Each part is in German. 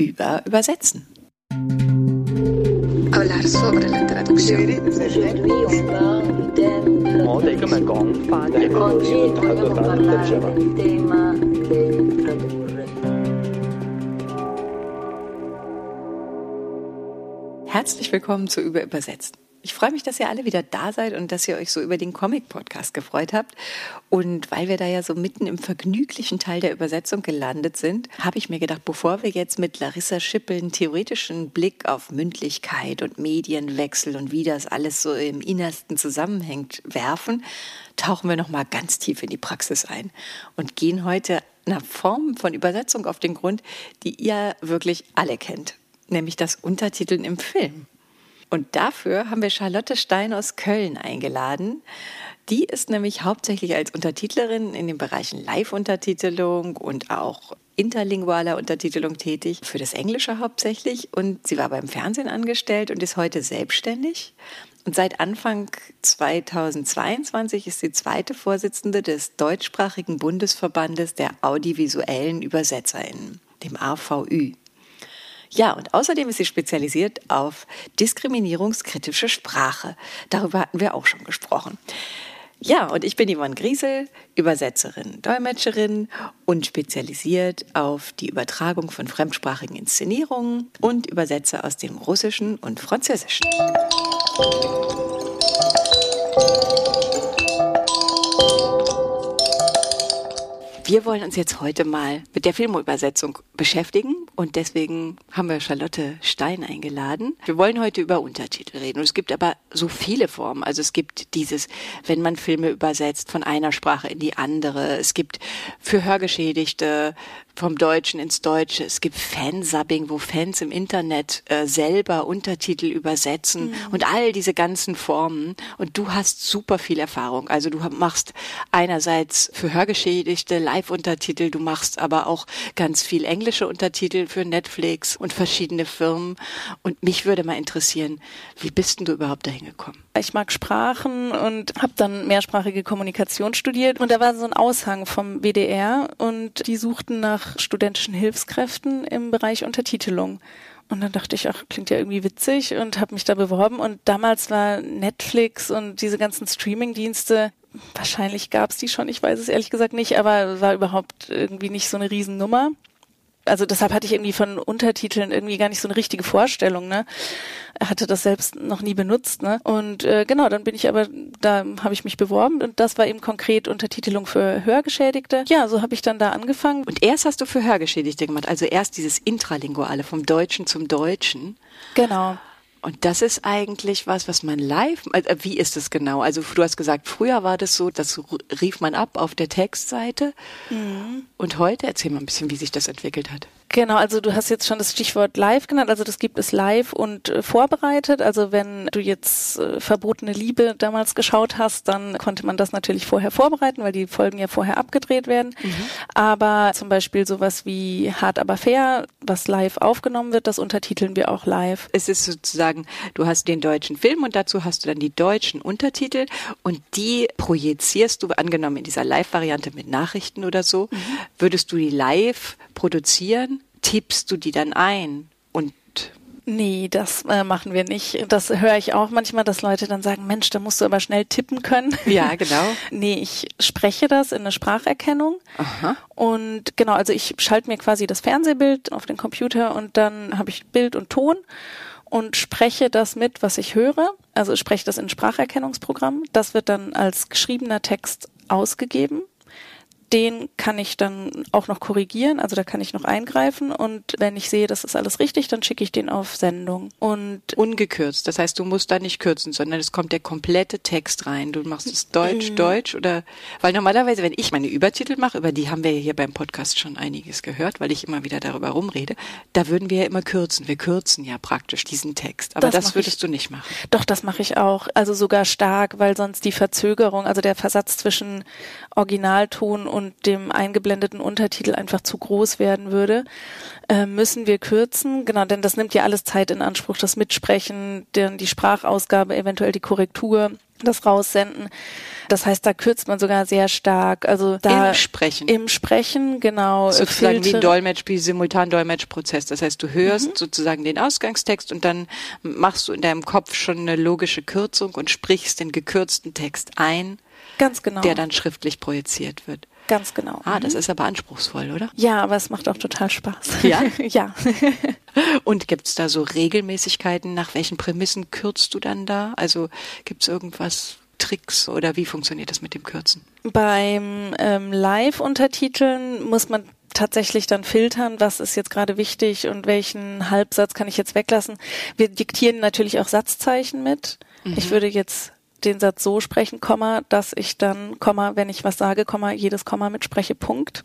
über Übersetzen. Hablar sobre la traducción. Herzlich willkommen zu Über Übersetzen. Ich freue mich, dass ihr alle wieder da seid und dass ihr euch so über den Comic-Podcast gefreut habt. Und weil wir da ja so mitten im vergnüglichen Teil der Übersetzung gelandet sind, habe ich mir gedacht, bevor wir jetzt mit Larissa Schippel einen theoretischen Blick auf Mündlichkeit und Medienwechsel und wie das alles so im Innersten zusammenhängt werfen, tauchen wir nochmal ganz tief in die Praxis ein und gehen heute einer Form von Übersetzung auf den Grund, die ihr wirklich alle kennt, nämlich das Untertiteln im Film. Und dafür haben wir Charlotte Stein aus Köln eingeladen. Die ist nämlich hauptsächlich als Untertitlerin in den Bereichen Live-Untertitelung und auch interlingualer Untertitelung tätig, für das Englische hauptsächlich. Und sie war beim Fernsehen angestellt und ist heute selbstständig. Und seit Anfang 2022 ist sie zweite Vorsitzende des deutschsprachigen Bundesverbandes der audiovisuellen ÜbersetzerInnen, dem AVÜ. Ja, und außerdem ist sie spezialisiert auf diskriminierungskritische Sprache. Darüber hatten wir auch schon gesprochen. Ja, und ich bin Yvonne Griesel, Übersetzerin, Dolmetscherin und spezialisiert auf die Übertragung von fremdsprachigen Inszenierungen und übersetze aus dem Russischen und Französischen. Wir wollen uns jetzt heute mal mit der Filmübersetzung beschäftigen und deswegen haben wir Charlotte Stein eingeladen. Wir wollen heute über Untertitel reden und es gibt aber so viele Formen. Also es gibt dieses, wenn man Filme übersetzt von einer Sprache in die andere. Es gibt für Hörgeschädigte vom Deutschen ins Deutsche. Es gibt Fansubbing, wo Fans im Internet äh, selber Untertitel übersetzen mhm. und all diese ganzen Formen. Und du hast super viel Erfahrung. Also du machst einerseits für Hörgeschädigte Live-Untertitel, du machst aber auch ganz viel englische Untertitel für Netflix und verschiedene Firmen. Und mich würde mal interessieren, wie bist denn du überhaupt dahin gekommen? Ich mag Sprachen und habe dann mehrsprachige Kommunikation studiert und da war so ein Aushang vom WDR und die suchten nach studentischen Hilfskräften im Bereich Untertitelung. Und dann dachte ich, ach, klingt ja irgendwie witzig und habe mich da beworben. Und damals war Netflix und diese ganzen Streaming-Dienste, wahrscheinlich gab es die schon, ich weiß es ehrlich gesagt nicht, aber war überhaupt irgendwie nicht so eine Riesennummer also deshalb hatte ich irgendwie von Untertiteln irgendwie gar nicht so eine richtige Vorstellung, ne? Er hatte das selbst noch nie benutzt, ne? Und äh, genau, dann bin ich aber, da habe ich mich beworben und das war eben konkret Untertitelung für Hörgeschädigte. Ja, so habe ich dann da angefangen. Und erst hast du für Hörgeschädigte gemacht, also erst dieses Intralinguale vom Deutschen zum Deutschen. Genau. Und das ist eigentlich was, was man live, äh, wie ist es genau? Also du hast gesagt, früher war das so, das rief man ab auf der Textseite. Mhm. Und heute, erzähl mal ein bisschen, wie sich das entwickelt hat. Genau, also du hast jetzt schon das Stichwort live genannt, also das gibt es live und äh, vorbereitet. Also wenn du jetzt äh, Verbotene Liebe damals geschaut hast, dann konnte man das natürlich vorher vorbereiten, weil die Folgen ja vorher abgedreht werden. Mhm. Aber zum Beispiel sowas wie Hart aber fair, was live aufgenommen wird, das untertiteln wir auch live. Es ist sozusagen, du hast den deutschen Film und dazu hast du dann die deutschen Untertitel und die projizierst du, angenommen in dieser Live-Variante mit Nachrichten oder so, mhm. würdest du die live produzieren tippst du die dann ein und Nee, das äh, machen wir nicht. Das höre ich auch manchmal, dass Leute dann sagen, Mensch, da musst du aber schnell tippen können. Ja, genau. nee, ich spreche das in eine Spracherkennung. Aha. Und genau, also ich schalte mir quasi das Fernsehbild auf den Computer und dann habe ich Bild und Ton und spreche das mit, was ich höre. Also ich spreche das in Spracherkennungsprogramm. Das wird dann als geschriebener Text ausgegeben den kann ich dann auch noch korrigieren, also da kann ich noch eingreifen und wenn ich sehe, das ist alles richtig, dann schicke ich den auf Sendung. Und ungekürzt, das heißt, du musst da nicht kürzen, sondern es kommt der komplette Text rein. Du machst es Deutsch, mhm. Deutsch oder weil normalerweise, wenn ich meine Übertitel mache, über die haben wir hier beim Podcast schon einiges gehört, weil ich immer wieder darüber rumrede, da würden wir ja immer kürzen. Wir kürzen ja praktisch diesen Text, aber das, das würdest ich, du nicht machen. Doch, das mache ich auch, also sogar stark, weil sonst die Verzögerung, also der Versatz zwischen Originalton und und dem eingeblendeten Untertitel einfach zu groß werden würde, äh, müssen wir kürzen. Genau, denn das nimmt ja alles Zeit in Anspruch, das Mitsprechen, dann die Sprachausgabe, eventuell die Korrektur. das raussenden. Das heißt, da kürzt man sogar sehr stark. Also da Im Sprechen. Im Sprechen, genau. Sozusagen wie ein Dolmetsch, wie Simultan-Dolmetsch-Prozess. Das heißt, du hörst mhm. sozusagen den Ausgangstext und dann machst du in deinem Kopf schon eine logische Kürzung und sprichst den gekürzten Text ein. Ganz genau. Der dann schriftlich projiziert wird. Ganz genau. Ah, das mhm. ist aber anspruchsvoll, oder? Ja, aber es macht auch total Spaß. Ja? ja. Und gibt es da so Regelmäßigkeiten? Nach welchen Prämissen kürzt du dann da? Also gibt es irgendwas, Tricks oder wie funktioniert das mit dem Kürzen? Beim ähm, Live-Untertiteln muss man tatsächlich dann filtern, was ist jetzt gerade wichtig und welchen Halbsatz kann ich jetzt weglassen. Wir diktieren natürlich auch Satzzeichen mit. Mhm. Ich würde jetzt den Satz so sprechen, Komma, dass ich dann, Komma, wenn ich was sage, Komma, jedes Komma mitspreche, Punkt.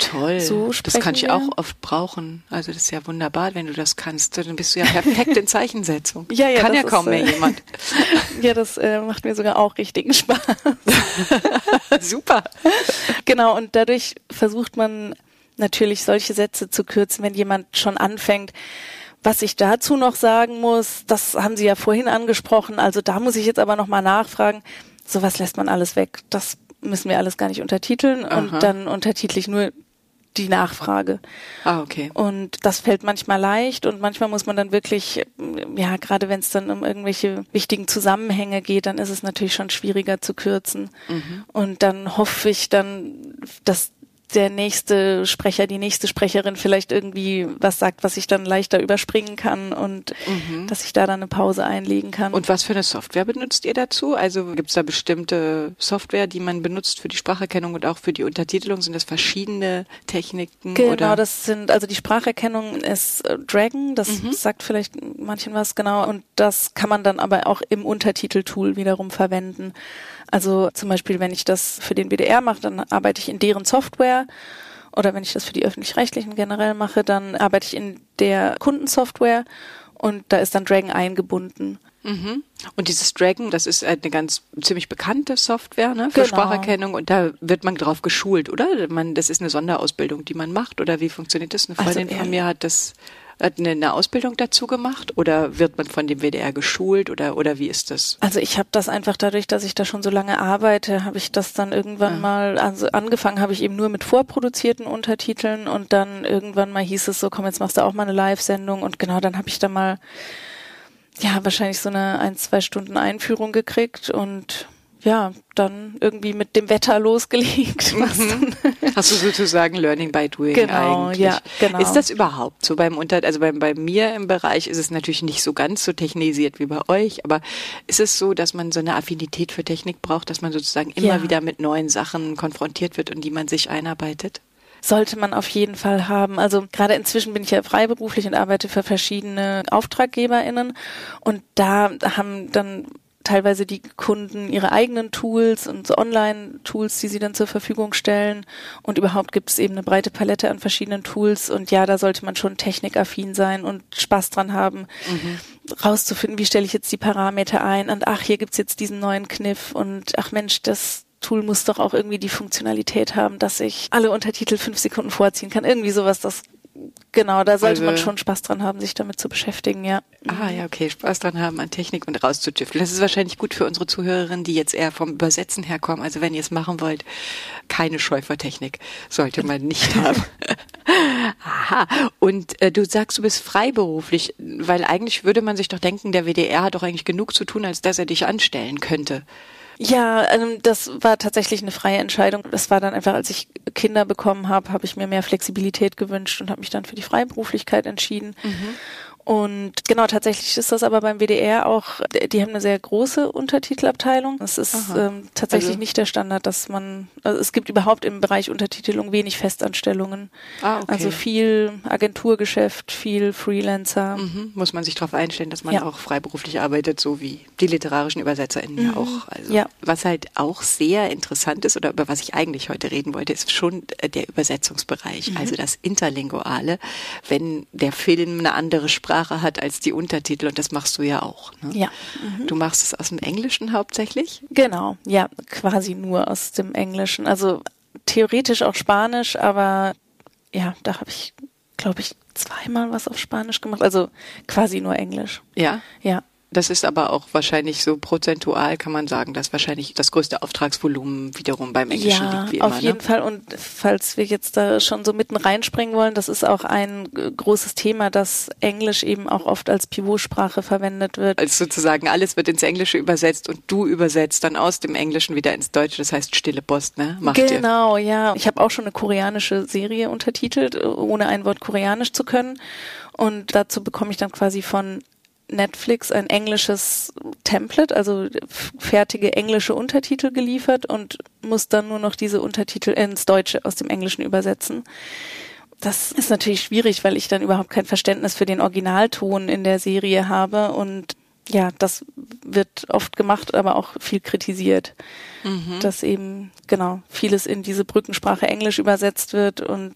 Toll. So das kann ich wir. auch oft brauchen. Also das ist ja wunderbar, wenn du das kannst. Dann bist du ja perfekt in Zeichensetzung. ja, ja, kann ja kaum ist, mehr äh, jemand. ja, das äh, macht mir sogar auch richtigen Spaß. Super. Genau, und dadurch versucht man natürlich solche Sätze zu kürzen, wenn jemand schon anfängt, was ich dazu noch sagen muss, das haben Sie ja vorhin angesprochen, also da muss ich jetzt aber noch mal nachfragen. Sowas lässt man alles weg. Das müssen wir alles gar nicht untertiteln Aha. und dann untertitel ich nur die Nachfrage. Ah, okay. Und das fällt manchmal leicht und manchmal muss man dann wirklich, ja, gerade wenn es dann um irgendwelche wichtigen Zusammenhänge geht, dann ist es natürlich schon schwieriger zu kürzen. Mhm. Und dann hoffe ich dann, dass der nächste Sprecher, die nächste Sprecherin vielleicht irgendwie was sagt, was ich dann leichter überspringen kann und mhm. dass ich da dann eine Pause einlegen kann. Und was für eine Software benutzt ihr dazu? Also gibt es da bestimmte Software, die man benutzt für die Spracherkennung und auch für die Untertitelung? Sind das verschiedene Techniken? Genau, oder? das sind, also die Spracherkennung ist äh, Dragon, das mhm. sagt vielleicht manchen was genau und das kann man dann aber auch im Untertiteltool wiederum verwenden. Also zum Beispiel, wenn ich das für den BDR mache, dann arbeite ich in deren Software. Oder wenn ich das für die öffentlich-rechtlichen generell mache, dann arbeite ich in der Kundensoftware und da ist dann Dragon eingebunden. Mhm. Und dieses Dragon, das ist eine ganz ziemlich bekannte Software ne, für genau. Spracherkennung und da wird man drauf geschult, oder? Man, das ist eine Sonderausbildung, die man macht oder wie funktioniert das? Eine also Freundin also, von mir hat das eine, eine Ausbildung dazu gemacht oder wird man von dem WDR geschult oder oder wie ist das? Also ich habe das einfach dadurch, dass ich da schon so lange arbeite, habe ich das dann irgendwann ja. mal also angefangen habe ich eben nur mit vorproduzierten Untertiteln und dann irgendwann mal hieß es so, komm jetzt machst du auch mal eine Live-Sendung und genau dann habe ich da mal ja wahrscheinlich so eine ein zwei Stunden Einführung gekriegt und ja, dann irgendwie mit dem Wetter losgelegt. Mhm. Hast du sozusagen Learning by Doing genau, eigentlich. Ja, genau. Ist das überhaupt so beim Unter, also bei, bei mir im Bereich ist es natürlich nicht so ganz so technisiert wie bei euch, aber ist es so, dass man so eine Affinität für Technik braucht, dass man sozusagen immer ja. wieder mit neuen Sachen konfrontiert wird und die man sich einarbeitet? sollte man auf jeden Fall haben. Also gerade inzwischen bin ich ja freiberuflich und arbeite für verschiedene AuftraggeberInnen und da haben dann teilweise die Kunden ihre eigenen Tools und so Online-Tools, die sie dann zur Verfügung stellen. Und überhaupt gibt es eben eine breite Palette an verschiedenen Tools. Und ja, da sollte man schon technikaffin sein und Spaß dran haben, mhm. rauszufinden, wie stelle ich jetzt die Parameter ein. Und ach, hier gibt's jetzt diesen neuen Kniff. Und ach Mensch, das Tool muss doch auch irgendwie die Funktionalität haben, dass ich alle Untertitel fünf Sekunden vorziehen kann. Irgendwie sowas, das Genau, da sollte also, man schon Spaß dran haben, sich damit zu beschäftigen, ja. Ah, ja, okay, Spaß dran haben an Technik und rauszutüfteln. Das ist wahrscheinlich gut für unsere Zuhörerinnen, die jetzt eher vom Übersetzen herkommen. Also wenn ihr es machen wollt, keine Schäufertechnik sollte man nicht haben. Aha. Und äh, du sagst, du bist freiberuflich, weil eigentlich würde man sich doch denken, der WDR hat doch eigentlich genug zu tun, als dass er dich anstellen könnte. Ja, ähm, das war tatsächlich eine freie Entscheidung. Das war dann einfach, als ich Kinder bekommen habe, habe ich mir mehr Flexibilität gewünscht und habe mich dann für die Freiberuflichkeit entschieden. Mhm. Und genau, tatsächlich ist das aber beim WDR auch, die haben eine sehr große Untertitelabteilung. Es ist ähm, tatsächlich also. nicht der Standard, dass man, also es gibt überhaupt im Bereich Untertitelung wenig Festanstellungen. Ah, okay. Also viel Agenturgeschäft, viel Freelancer. Mhm. Muss man sich darauf einstellen, dass man ja. auch freiberuflich arbeitet, so wie die literarischen UbersetzerInnen mhm. ja auch. Also, ja. Was halt auch sehr interessant ist oder über was ich eigentlich heute reden wollte, ist schon äh, der Übersetzungsbereich, mhm. also das Interlinguale. Wenn der Film eine andere Sprache Sprache hat als die Untertitel und das machst du ja auch. Ne? Ja. Mhm. Du machst es aus dem Englischen hauptsächlich? Genau, ja, quasi nur aus dem Englischen. Also theoretisch auch Spanisch, aber ja, da habe ich, glaube ich, zweimal was auf Spanisch gemacht. Also quasi nur Englisch. Ja? Ja. Das ist aber auch wahrscheinlich so prozentual, kann man sagen, dass wahrscheinlich das größte Auftragsvolumen wiederum beim Englischen ja, liegt. Wie auf immer, jeden ne? Fall. Und falls wir jetzt da schon so mitten reinspringen wollen, das ist auch ein äh, großes Thema, dass Englisch eben auch oft als Pivotsprache verwendet wird. Als sozusagen alles wird ins Englische übersetzt und du übersetzt dann aus dem Englischen wieder ins Deutsche. Das heißt stille Post, ne? Macht ihr. genau, ja. Ich habe auch schon eine koreanische Serie untertitelt, ohne ein Wort Koreanisch zu können. Und dazu bekomme ich dann quasi von Netflix ein englisches Template, also fertige englische Untertitel geliefert und muss dann nur noch diese Untertitel ins Deutsche aus dem Englischen übersetzen. Das ist natürlich schwierig, weil ich dann überhaupt kein Verständnis für den Originalton in der Serie habe und ja, das wird oft gemacht, aber auch viel kritisiert, Mhm. dass eben genau vieles in diese Brückensprache Englisch übersetzt wird und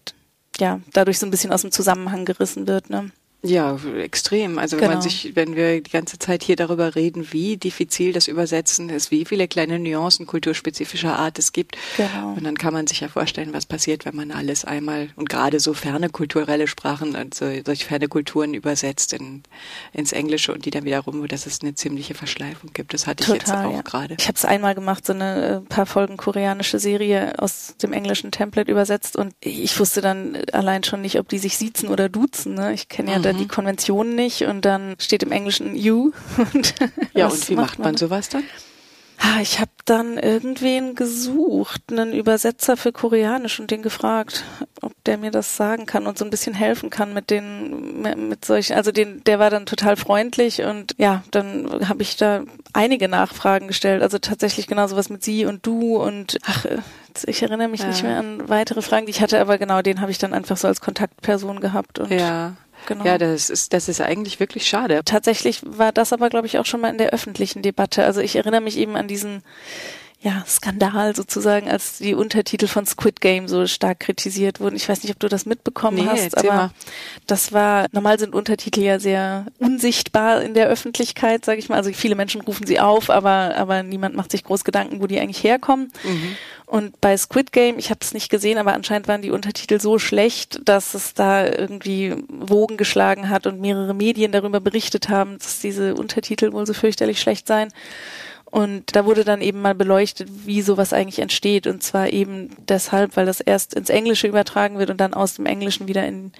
ja, dadurch so ein bisschen aus dem Zusammenhang gerissen wird. Ne? Ja, extrem. Also wenn man Genau. sich, wenn wir die ganze Zeit hier darüber reden, wie diffizil das Übersetzen ist, wie viele kleine Nuancen kulturspezifischer Art es gibt. Genau. Und dann kann man sich ja vorstellen, was passiert, wenn man alles einmal und gerade so ferne kulturelle Sprachen und so, solch ferne Kulturen übersetzt in, ins Englische und die dann wiederum, dass es eine ziemliche Verschleifung gibt. Das hatte ich jetzt Total, auch ja. gerade. Ich habe es einmal gemacht, so eine äh, paar Folgen koreanische Serie aus dem englischen Template übersetzt und ich wusste dann allein schon nicht, ob die sich siezen oder duzen. Ne? Ich kenne ja da Mhm. die Konventionen nicht und dann steht im Englischen you. Und Ja, und wie macht man sowas dann? Ah, ich habe dann irgendwen gesucht, einen Übersetzer für Koreanisch und den gefragt, ob der mir das sagen kann und so ein bisschen helfen kann mit den mit, mit solchen. Also den, der war dann total freundlich und ja, dann habe ich da einige Nachfragen gestellt. Also tatsächlich genau sowas mit sie und du und ach, äh, ich erinnere mich Ja. nicht mehr an weitere Fragen, die ich hatte, aber genau den habe ich dann einfach so als Kontaktperson gehabt und Ja. Genau. Ja, das ist, das ist eigentlich wirklich schade. Tatsächlich war das aber, glaube ich, auch schon mal in der öffentlichen Debatte. Also ich erinnere mich eben an diesen ja, Skandal sozusagen, als die Untertitel von Squid Game so stark kritisiert wurden. Ich weiß nicht, ob du das mitbekommen Nee, hast, aber mal. das war, normal sind Untertitel ja sehr unsichtbar in der Öffentlichkeit, sage ich mal. Also viele Menschen rufen sie auf, aber, aber niemand macht sich groß Gedanken, wo die eigentlich herkommen. Mhm. Und bei Squid Game, ich habe es nicht gesehen, aber anscheinend waren die Untertitel so schlecht, dass es da irgendwie Wogen geschlagen hat und mehrere Medien darüber berichtet haben, dass diese Untertitel wohl so fürchterlich schlecht seien. Und da wurde dann eben mal beleuchtet, wie sowas eigentlich entsteht. Und zwar eben deshalb, weil das erst ins Englische übertragen wird und dann aus dem Englischen wieder in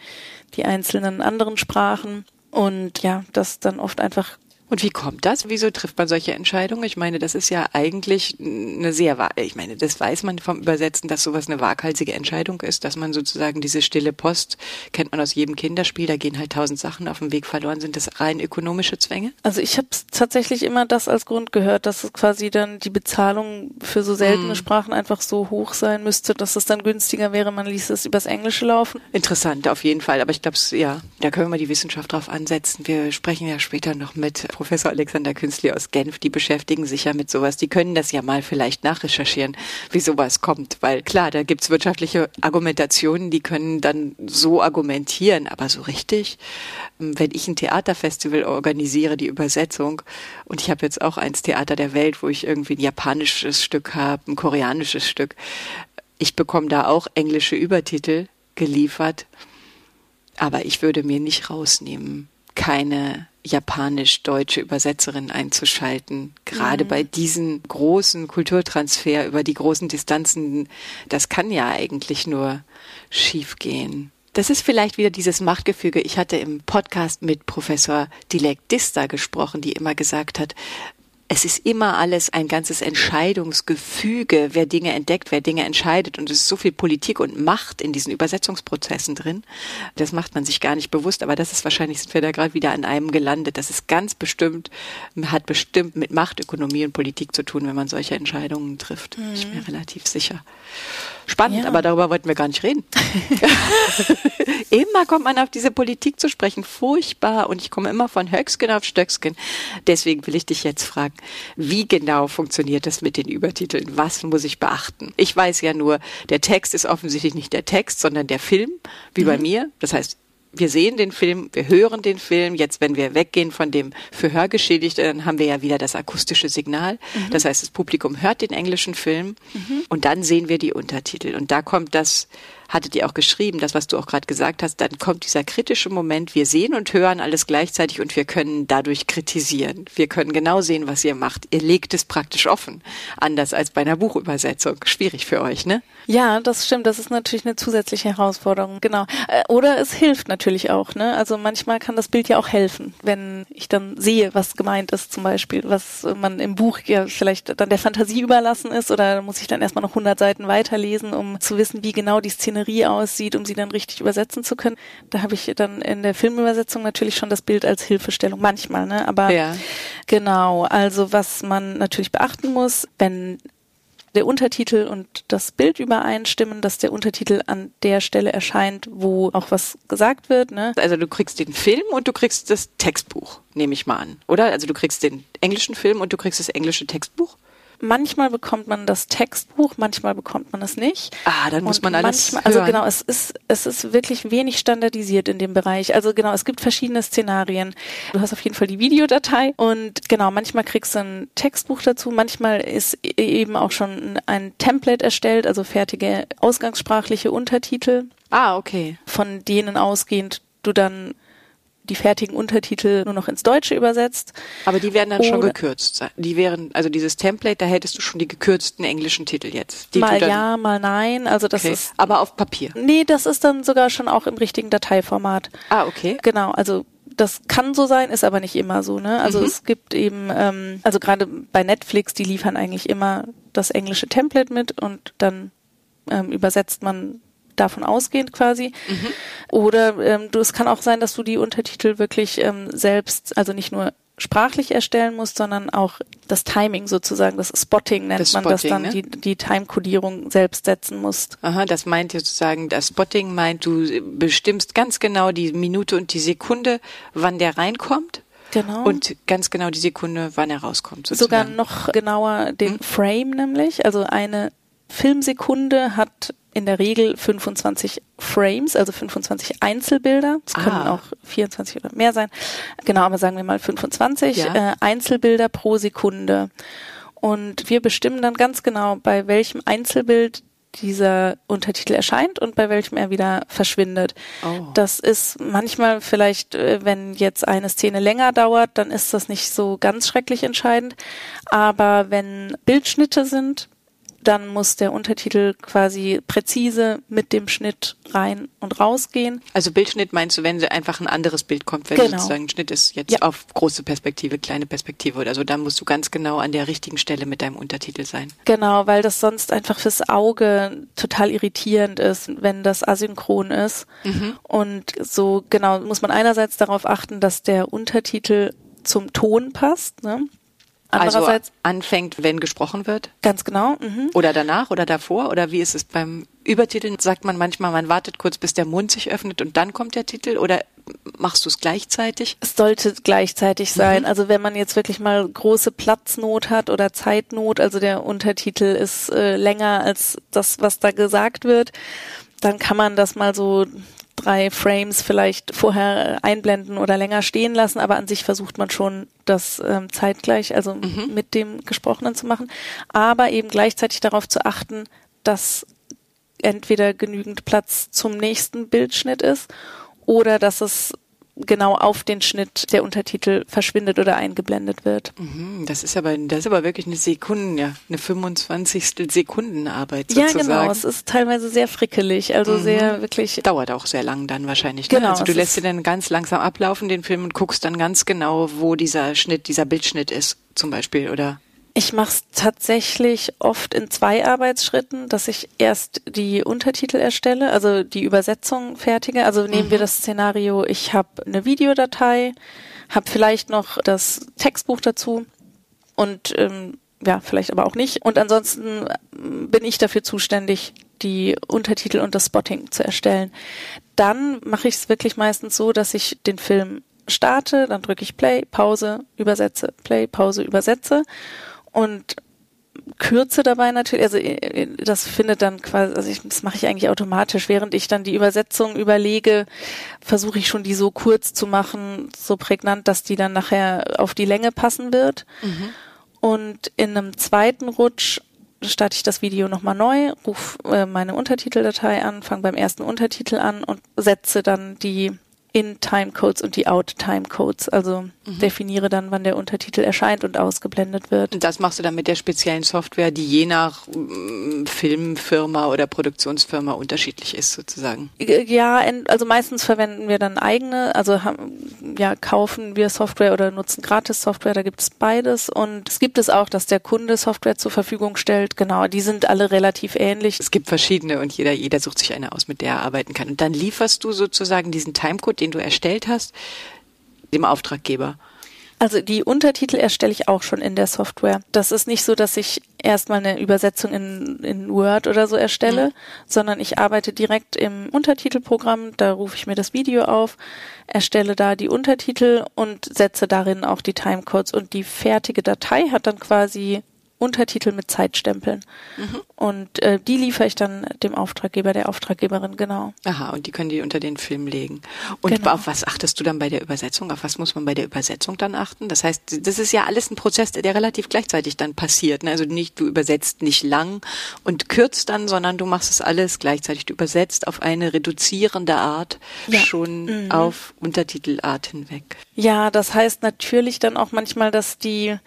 die einzelnen anderen Sprachen. Und ja, das dann oft einfach Und wie kommt das? Wieso trifft man solche Entscheidungen? Ich meine, das ist ja eigentlich eine sehr, ich meine, das weiß man vom Übersetzen, dass sowas eine waghalsige Entscheidung ist, dass man sozusagen diese stille Post, kennt man aus jedem Kinderspiel, da gehen halt tausend Sachen auf dem Weg verloren. Sind das rein ökonomische Zwänge? Also ich habe tatsächlich immer das als Grund gehört, dass es quasi dann die Bezahlung für so seltene Sprachen einfach so hoch sein müsste, dass es dann günstiger wäre, man ließ es übers Englische laufen. Interessant, auf jeden Fall. Aber ich glaube, ja, da können wir mal die Wissenschaft drauf ansetzen. Wir sprechen ja später noch mit Professor Alexander Künstli aus Genf. Die beschäftigen sich ja mit sowas. Die können das ja mal vielleicht nachrecherchieren, wie sowas kommt. Weil klar, da gibt's wirtschaftliche Argumentationen, die können dann so argumentieren. Aber so richtig, ähm, wenn ich ein Theaterfestival organisiere, die Übersetzung, und ich habe jetzt auch eins Theater der Welt, wo ich irgendwie ein japanisches Stück habe, ein koreanisches Stück. Ich bekomme da auch englische Übertitel geliefert. Aber ich würde mir nicht rausnehmen, keine japanisch-deutsche Übersetzerin einzuschalten. Gerade bei diesen großen Kulturtransfer über die großen Distanzen, das kann ja eigentlich nur schiefgehen. Das ist vielleicht wieder dieses Machtgefüge. Ich hatte im Podcast mit Professor Dilek Dista gesprochen, die immer gesagt hat, es ist immer alles ein ganzes Entscheidungsgefüge, wer Dinge entdeckt, wer Dinge entscheidet. Und es ist so viel Politik und Macht in diesen Übersetzungsprozessen drin. Das macht man sich gar nicht bewusst. Aber das ist wahrscheinlich, sind wir da gerade wieder an einem gelandet. Das ist ganz bestimmt, hat bestimmt mit Machtökonomie und Politik zu tun, wenn man solche Entscheidungen trifft. Ich bin mir relativ sicher. Spannend, Ja. aber darüber wollten wir gar nicht reden. immer kommt man auf diese Politik zu sprechen. Furchtbar. Und ich komme immer von Höcksken auf Stöcksken. Deswegen will ich dich jetzt fragen, wie genau funktioniert das mit den Übertiteln? Was muss ich beachten? Ich weiß ja nur, der Text ist offensichtlich nicht der Text, sondern der Film, wie bei mir. Das heißt, wir sehen den Film, wir hören den Film. Jetzt, wenn wir weggehen von dem für Hörgeschädigte, dann haben wir ja wieder das akustische Signal. Das heißt, das Publikum hört den englischen Film und dann sehen wir die Untertitel. Und da kommt das hattet ihr auch geschrieben, das, was du auch gerade gesagt hast, dann kommt dieser kritische Moment, wir sehen und hören alles gleichzeitig und wir können dadurch kritisieren. Wir können genau sehen, was ihr macht. Ihr legt es praktisch offen. Anders als bei einer Buchübersetzung. Schwierig für euch, ne? Ja, das stimmt. Das ist natürlich eine zusätzliche Herausforderung. Genau. Äh, oder es hilft natürlich auch, ne? Also manchmal kann das Bild ja auch helfen, wenn ich dann sehe, was gemeint ist, zum Beispiel, was man im Buch ja vielleicht dann der Fantasie überlassen ist oder muss ich dann erstmal noch 100 Seiten weiterlesen, um zu wissen, wie genau die Szenerie aussieht, um sie dann richtig übersetzen zu können. Da habe ich dann in der Filmübersetzung natürlich schon das Bild als Hilfestellung, manchmal, ne? Aber ja. genau, also was man natürlich beachten muss, wenn der Untertitel und das Bild übereinstimmen, dass der Untertitel an der Stelle erscheint, wo auch was gesagt wird. Ne? Also du kriegst den Film und du kriegst das Textbuch, nehme ich mal an, oder? Also du kriegst den englischen Film und du kriegst das englische Textbuch? Manchmal bekommt man das Textbuch, manchmal bekommt man es nicht. Ah, dann muss und man alles manchmal, Also genau, es ist es ist wirklich wenig standardisiert in dem Bereich. Also genau, es gibt verschiedene Szenarien. Du hast auf jeden Fall die Videodatei und genau, manchmal kriegst du ein Textbuch dazu, manchmal ist e-, eben auch schon ein Template erstellt, also fertige ausgangssprachliche Untertitel. Ah, okay. Von denen ausgehend du dann die fertigen Untertitel nur noch ins Deutsche übersetzt. Aber die werden dann schon gekürzt. Die wären, also dieses Template, da hättest du schon die gekürzten englischen Titel jetzt. mal ja, mal nein. Also das okay. ist. Aber auf Papier. Nee, das ist dann sogar schon auch im richtigen Dateiformat. Ah, okay. Genau, also das kann so sein, ist aber nicht immer so. Ne? Also mhm. es gibt eben, ähm, also gerade bei Netflix, die liefern eigentlich immer das englische Template mit und dann ähm, übersetzt man davon ausgehend quasi. Mhm. Oder ähm, du, es kann auch sein, dass du die Untertitel wirklich ähm, selbst, also nicht nur sprachlich erstellen musst, sondern auch das Timing sozusagen, das Spotting nennt das man Spotting, das dann, ne? die, die Time-Kodierung selbst setzen musst. Aha, das meint sozusagen, das Spotting meint, du bestimmst ganz genau die Minute und die Sekunde, wann der reinkommt. Genau. Und ganz genau die Sekunde, wann er rauskommt. Sozusagen. Sogar noch genauer den hm? Frame nämlich. Also eine Filmsekunde hat in der Regel 25 Frames, also 25 Einzelbilder. Es können ah. auch 24 oder mehr sein. Genau, aber sagen wir mal 25 ja. äh, Einzelbilder pro Sekunde. Und wir bestimmen dann ganz genau, bei welchem Einzelbild dieser Untertitel erscheint und bei welchem er wieder verschwindet. Oh. Das ist manchmal vielleicht, äh, wenn jetzt eine Szene länger dauert, dann ist das nicht so ganz schrecklich entscheidend. Aber wenn Bildschnitte sind, dann muss der Untertitel quasi präzise mit dem Schnitt rein und rausgehen. Also Bildschnitt meinst du, wenn einfach ein anderes Bild kommt, wenn genau. sozusagen ein Schnitt ist jetzt ja. auf große Perspektive, kleine Perspektive oder so, dann musst du ganz genau an der richtigen Stelle mit deinem Untertitel sein. Genau, weil das sonst einfach fürs Auge total irritierend ist, wenn das asynchron ist. Mhm. Und so genau muss man einerseits darauf achten, dass der Untertitel zum Ton passt. Ne? Andererseits also anfängt, wenn gesprochen wird? Ganz genau. Mhm. Oder danach oder davor? Oder wie ist es beim Übertiteln? Sagt man manchmal, man wartet kurz, bis der Mund sich öffnet und dann kommt der Titel? Oder machst du es gleichzeitig? Es sollte gleichzeitig sein. Mhm. Also wenn man jetzt wirklich mal große Platznot hat oder Zeitnot, also der Untertitel ist äh, länger als das, was da gesagt wird, dann kann man das mal so drei Frames vielleicht vorher einblenden oder länger stehen lassen, aber an sich versucht man schon, das ähm, zeitgleich, also mhm. mit dem Gesprochenen zu machen, aber eben gleichzeitig darauf zu achten, dass entweder genügend Platz zum nächsten Bildschnitt ist oder dass es genau auf den Schnitt der Untertitel verschwindet oder eingeblendet wird. Mhm, das ist aber, das ist aber wirklich eine Sekunden, ja, eine 25. Sekundenarbeit sozusagen. Ja, genau. Es ist teilweise sehr frickelig, also mhm. sehr wirklich. Dauert auch sehr lang dann wahrscheinlich. Ne? Genau. Also du lässt dir dann ganz langsam ablaufen den Film und guckst dann ganz genau, wo dieser Schnitt, dieser Bildschnitt ist, zum Beispiel, oder? Ich mache es tatsächlich oft in zwei Arbeitsschritten, dass ich erst die Untertitel erstelle, also die Übersetzung fertige. Also nehmen mhm. wir das Szenario, ich habe eine Videodatei, habe vielleicht noch das Textbuch dazu und ähm, ja, vielleicht aber auch nicht. Und ansonsten ähm, bin ich dafür zuständig, die Untertitel und das Spotting zu erstellen. Dann mache ich es wirklich meistens so, dass ich den Film starte, dann drücke ich Play, Pause, übersetze, Play, Pause, übersetze und kürze dabei natürlich, also äh, das findet dann quasi, also ich, das mache ich eigentlich automatisch, während ich dann die Übersetzung überlege, versuche ich schon die so kurz zu machen, so prägnant, dass die dann nachher auf die Länge passen wird. Mhm. Und in einem zweiten Rutsch starte ich das Video nochmal neu, rufe äh, meine Untertiteldatei an, fange beim ersten Untertitel an und setze dann die in-Timecodes und die Out-Timecodes. Also mhm. definiere dann, wann der Untertitel erscheint und ausgeblendet wird. Und das machst du dann mit der speziellen Software, die je nach mm, Filmfirma oder Produktionsfirma unterschiedlich ist, sozusagen. Ja, also meistens verwenden wir dann eigene, also ja, kaufen wir Software oder nutzen gratis Software, da gibt es beides. Und es gibt es auch, dass der Kunde Software zur Verfügung stellt. Genau, die sind alle relativ ähnlich. Es gibt verschiedene und jeder, jeder sucht sich eine aus, mit der er arbeiten kann. Und dann lieferst du sozusagen diesen Timecode den du erstellt hast, dem Auftraggeber? Also die Untertitel erstelle ich auch schon in der Software. Das ist nicht so, dass ich erstmal eine Übersetzung in, in Word oder so erstelle, mhm. sondern ich arbeite direkt im Untertitelprogramm. Da rufe ich mir das Video auf, erstelle da die Untertitel und setze darin auch die Timecodes. Und die fertige Datei hat dann quasi Untertitel mit Zeitstempeln. Mhm. Und äh, die liefere ich dann dem Auftraggeber, der Auftraggeberin, genau. Aha, und die können die unter den Film legen. Und genau. auf was achtest du dann bei der Übersetzung? Auf was muss man bei der Übersetzung dann achten? Das heißt, das ist ja alles ein Prozess, der relativ gleichzeitig dann passiert. Ne? Also nicht, du übersetzt nicht lang und kürzt dann, sondern du machst es alles gleichzeitig. Du übersetzt auf eine reduzierende Art ja. schon mhm. auf Untertitelart hinweg. Ja, das heißt natürlich dann auch manchmal, dass die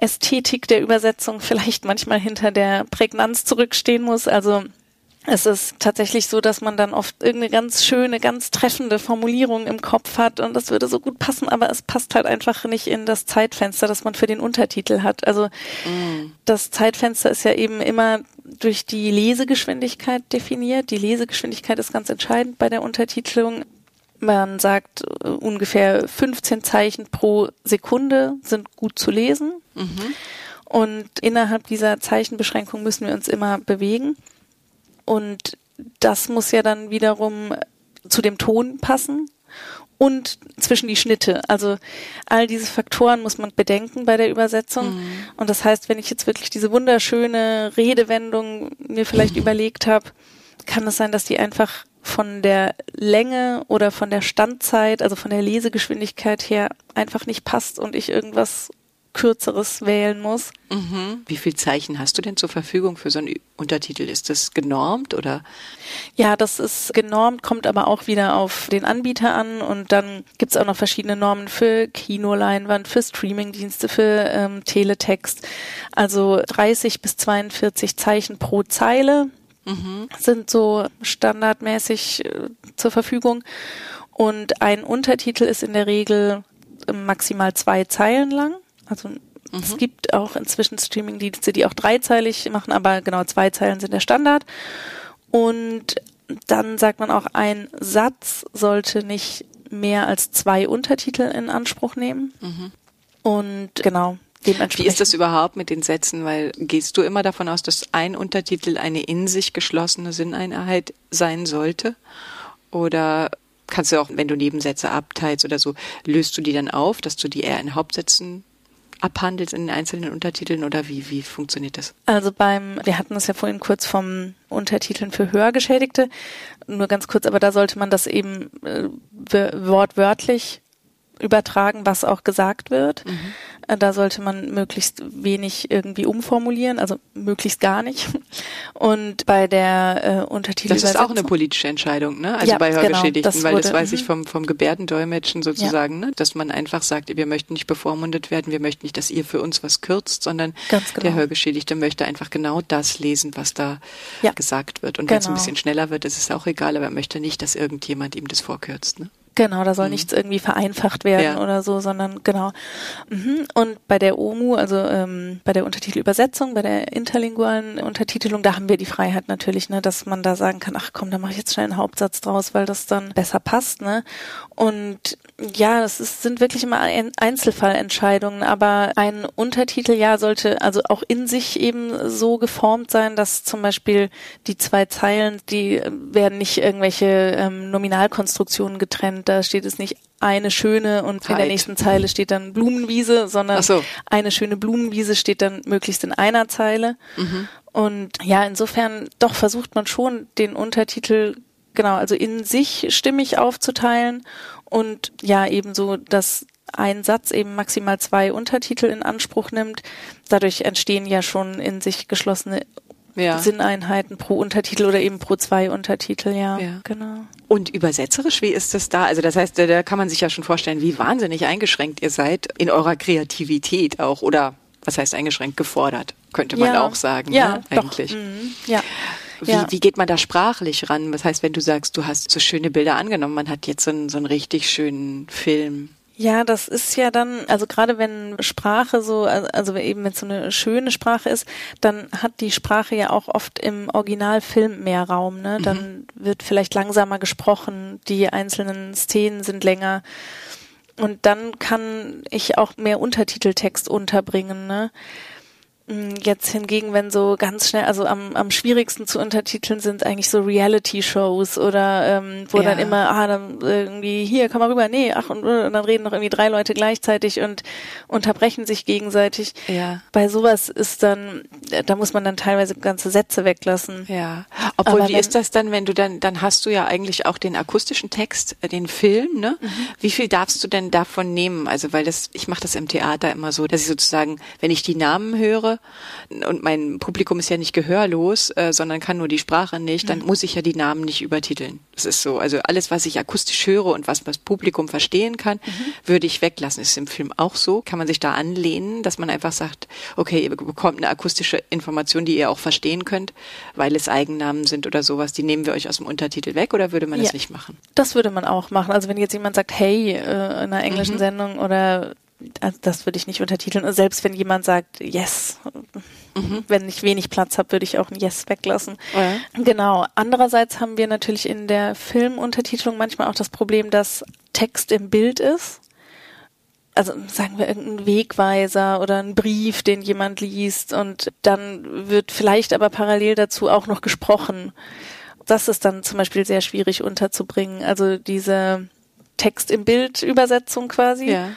Ästhetik der Übersetzung vielleicht manchmal hinter der Prägnanz zurückstehen muss. Also es ist tatsächlich so, dass man dann oft irgendeine ganz schöne, ganz treffende Formulierung im Kopf hat und das würde so gut passen, aber es passt halt einfach nicht in das Zeitfenster, das man für den Untertitel hat. Also mm. das Zeitfenster ist ja eben immer durch die Lesegeschwindigkeit definiert. Die Lesegeschwindigkeit ist ganz entscheidend bei der Untertitelung. Man sagt, äh, ungefähr 15 Zeichen pro Sekunde sind gut zu lesen. Mhm. Und innerhalb dieser Zeichenbeschränkung müssen wir uns immer bewegen. Und das muss ja dann wiederum zu dem Ton passen und zwischen die Schnitte. Also all diese Faktoren muss man bedenken bei der Übersetzung. Mhm. Und das heißt, wenn ich jetzt wirklich diese wunderschöne Redewendung mir vielleicht mhm. überlegt habe, kann es sein, dass die einfach von der Länge oder von der Standzeit, also von der Lesegeschwindigkeit her einfach nicht passt und ich irgendwas kürzeres wählen muss. Mhm. Wie viel Zeichen hast du denn zur Verfügung für so einen Untertitel? Ist das genormt oder? Ja, das ist genormt, kommt aber auch wieder auf den Anbieter an und dann gibt es auch noch verschiedene Normen für Kinoleinwand, für Streamingdienste, für ähm, Teletext. Also 30 bis 42 Zeichen pro Zeile mhm. sind so standardmäßig äh, zur Verfügung. Und ein Untertitel ist in der Regel maximal zwei Zeilen lang. Also mhm. es gibt auch inzwischen Streamingdienste, die auch dreizeilig machen, aber genau zwei Zeilen sind der Standard. Und dann sagt man auch, ein Satz sollte nicht mehr als zwei Untertitel in Anspruch nehmen. Mhm. Und genau. Wie ist das überhaupt mit den Sätzen? Weil gehst du immer davon aus, dass ein Untertitel eine in sich geschlossene Sinneinheit sein sollte? Oder kannst du auch, wenn du Nebensätze abteilst oder so, löst du die dann auf, dass du die eher in Hauptsätzen abhandelst in den einzelnen Untertiteln oder wie, wie funktioniert das? Also beim, wir hatten es ja vorhin kurz vom Untertiteln für Hörgeschädigte, nur ganz kurz, aber da sollte man das eben äh, wortwörtlich übertragen, was auch gesagt wird. Mhm. Äh, da sollte man möglichst wenig irgendwie umformulieren, also möglichst gar nicht. Und bei der äh, Untertitel. Das ist auch eine politische Entscheidung, ne? Also ja, bei genau, Hörgeschädigten, genau, weil wurde, das weiß ich mhm. vom, vom Gebärdendolmetschen sozusagen, ja. ne? Dass man einfach sagt, wir möchten nicht bevormundet werden, wir möchten nicht, dass ihr für uns was kürzt, sondern genau. der Hörgeschädigte möchte einfach genau das lesen, was da ja. gesagt wird. Und wenn es ein genau. bisschen schneller wird, ist es auch egal, aber er möchte nicht, dass irgendjemand ihm das vorkürzt, ne? Genau, da soll mhm. nichts irgendwie vereinfacht werden ja. oder so, sondern genau. Mhm. Und bei der OMU, also ähm, bei der Untertitelübersetzung, bei der interlingualen Untertitelung, da haben wir die Freiheit natürlich, ne, dass man da sagen kann, ach komm, da mache ich jetzt schnell einen Hauptsatz draus, weil das dann besser passt, ne? Und ja, das ist, sind wirklich immer Einzelfallentscheidungen, aber ein Untertitel ja sollte also auch in sich eben so geformt sein, dass zum Beispiel die zwei Zeilen, die werden nicht irgendwelche ähm, Nominalkonstruktionen getrennt. Da steht es nicht eine schöne und Zeit. in der nächsten Zeile steht dann Blumenwiese, sondern so. eine schöne Blumenwiese steht dann möglichst in einer Zeile. Mhm. Und ja, insofern doch versucht man schon den Untertitel genau, also in sich stimmig aufzuteilen Und ja, ebenso, dass ein Satz eben maximal zwei Untertitel in Anspruch nimmt. Dadurch entstehen ja schon in sich geschlossene ja. Sinneinheiten pro Untertitel oder eben pro zwei Untertitel, ja, ja. genau. Und übersetzerisch, wie ist das da? Also das heißt, da kann man sich ja schon vorstellen, wie wahnsinnig eingeschränkt ihr seid in eurer Kreativität auch oder was heißt eingeschränkt gefordert, könnte man ja. auch sagen, ja, ne? eigentlich. Mhm. Ja. Wie, ja. wie geht man da sprachlich ran? Das heißt, wenn du sagst, du hast so schöne Bilder angenommen, man hat jetzt so einen, so einen richtig schönen Film ja, das ist ja dann, also gerade wenn Sprache so, also eben wenn es so eine schöne Sprache ist, dann hat die Sprache ja auch oft im Originalfilm mehr Raum. Ne? Dann mhm. wird vielleicht langsamer gesprochen, die einzelnen Szenen sind länger. Und dann kann ich auch mehr Untertiteltext unterbringen. Ne? Mm, jetzt hingegen, wenn so ganz schnell, also am, am schwierigsten zu untertiteln sind eigentlich so Reality-Shows oder ähm, wo ja. dann immer, ah, dann irgendwie, hier, komm mal rüber, nee, ach, und, und dann reden noch irgendwie drei Leute gleichzeitig und unterbrechen sich gegenseitig. Ja. Bei sowas ist dann, da muss man dann teilweise ganze Sätze weglassen. Ja. Obwohl, Aber wie wenn, ist das dann, wenn du dann, dann hast du ja eigentlich auch den akustischen Text, äh, den Film, ne? Mhm. Wie viel darfst du denn davon nehmen? Also, weil das, ich mache das im Theater immer so, dass ich sozusagen, wenn ich die Namen höre, und mein Publikum ist ja nicht gehörlos, äh, sondern kann nur die Sprache nicht, dann mhm. muss ich ja die Namen nicht übertiteln. Das ist so. Also alles, was ich akustisch höre und was das Publikum verstehen kann, mhm. würde ich weglassen. Ist im Film auch so. Kann man sich da anlehnen, dass man einfach sagt, okay, ihr bekommt eine akustische Information, die ihr auch verstehen könnt, weil es Eigennamen sind oder sowas, die nehmen wir euch aus dem Untertitel weg oder würde man ja. das nicht machen? Das würde man auch machen. Also wenn jetzt jemand sagt, hey, äh, in einer englischen mhm. Sendung oder also das würde ich nicht untertiteln. Und selbst wenn jemand sagt, yes, mhm. wenn ich wenig Platz habe, würde ich auch ein Yes weglassen. Ja. Genau. Andererseits haben wir natürlich in der Filmuntertitelung manchmal auch das Problem, dass Text im Bild ist. Also sagen wir irgendein Wegweiser oder ein Brief, den jemand liest und dann wird vielleicht aber parallel dazu auch noch gesprochen. Das ist dann zum Beispiel sehr schwierig unterzubringen. Also diese Text im Bild Übersetzung quasi. Ja